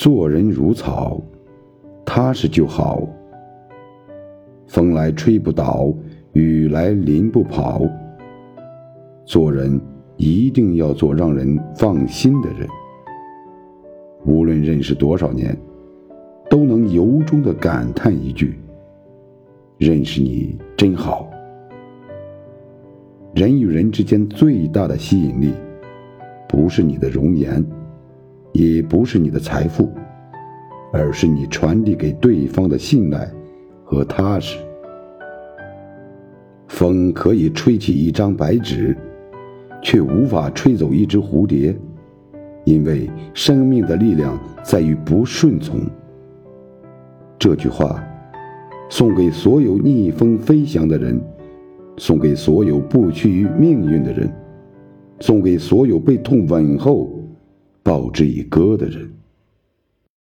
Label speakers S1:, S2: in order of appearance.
S1: 做人如草，踏实就好。风来吹不倒，雨来淋不跑。做人一定要做让人放心的人。无论认识多少年，都能由衷的感叹一句：“认识你真好。”人与人之间最大的吸引力，不是你的容颜。也不是你的财富，而是你传递给对方的信赖和踏实。风可以吹起一张白纸，却无法吹走一只蝴蝶，因为生命的力量在于不顺从。这句话，送给所有逆风飞翔的人，送给所有不屈于命运的人，送给所有被痛吻后。报之以歌的人。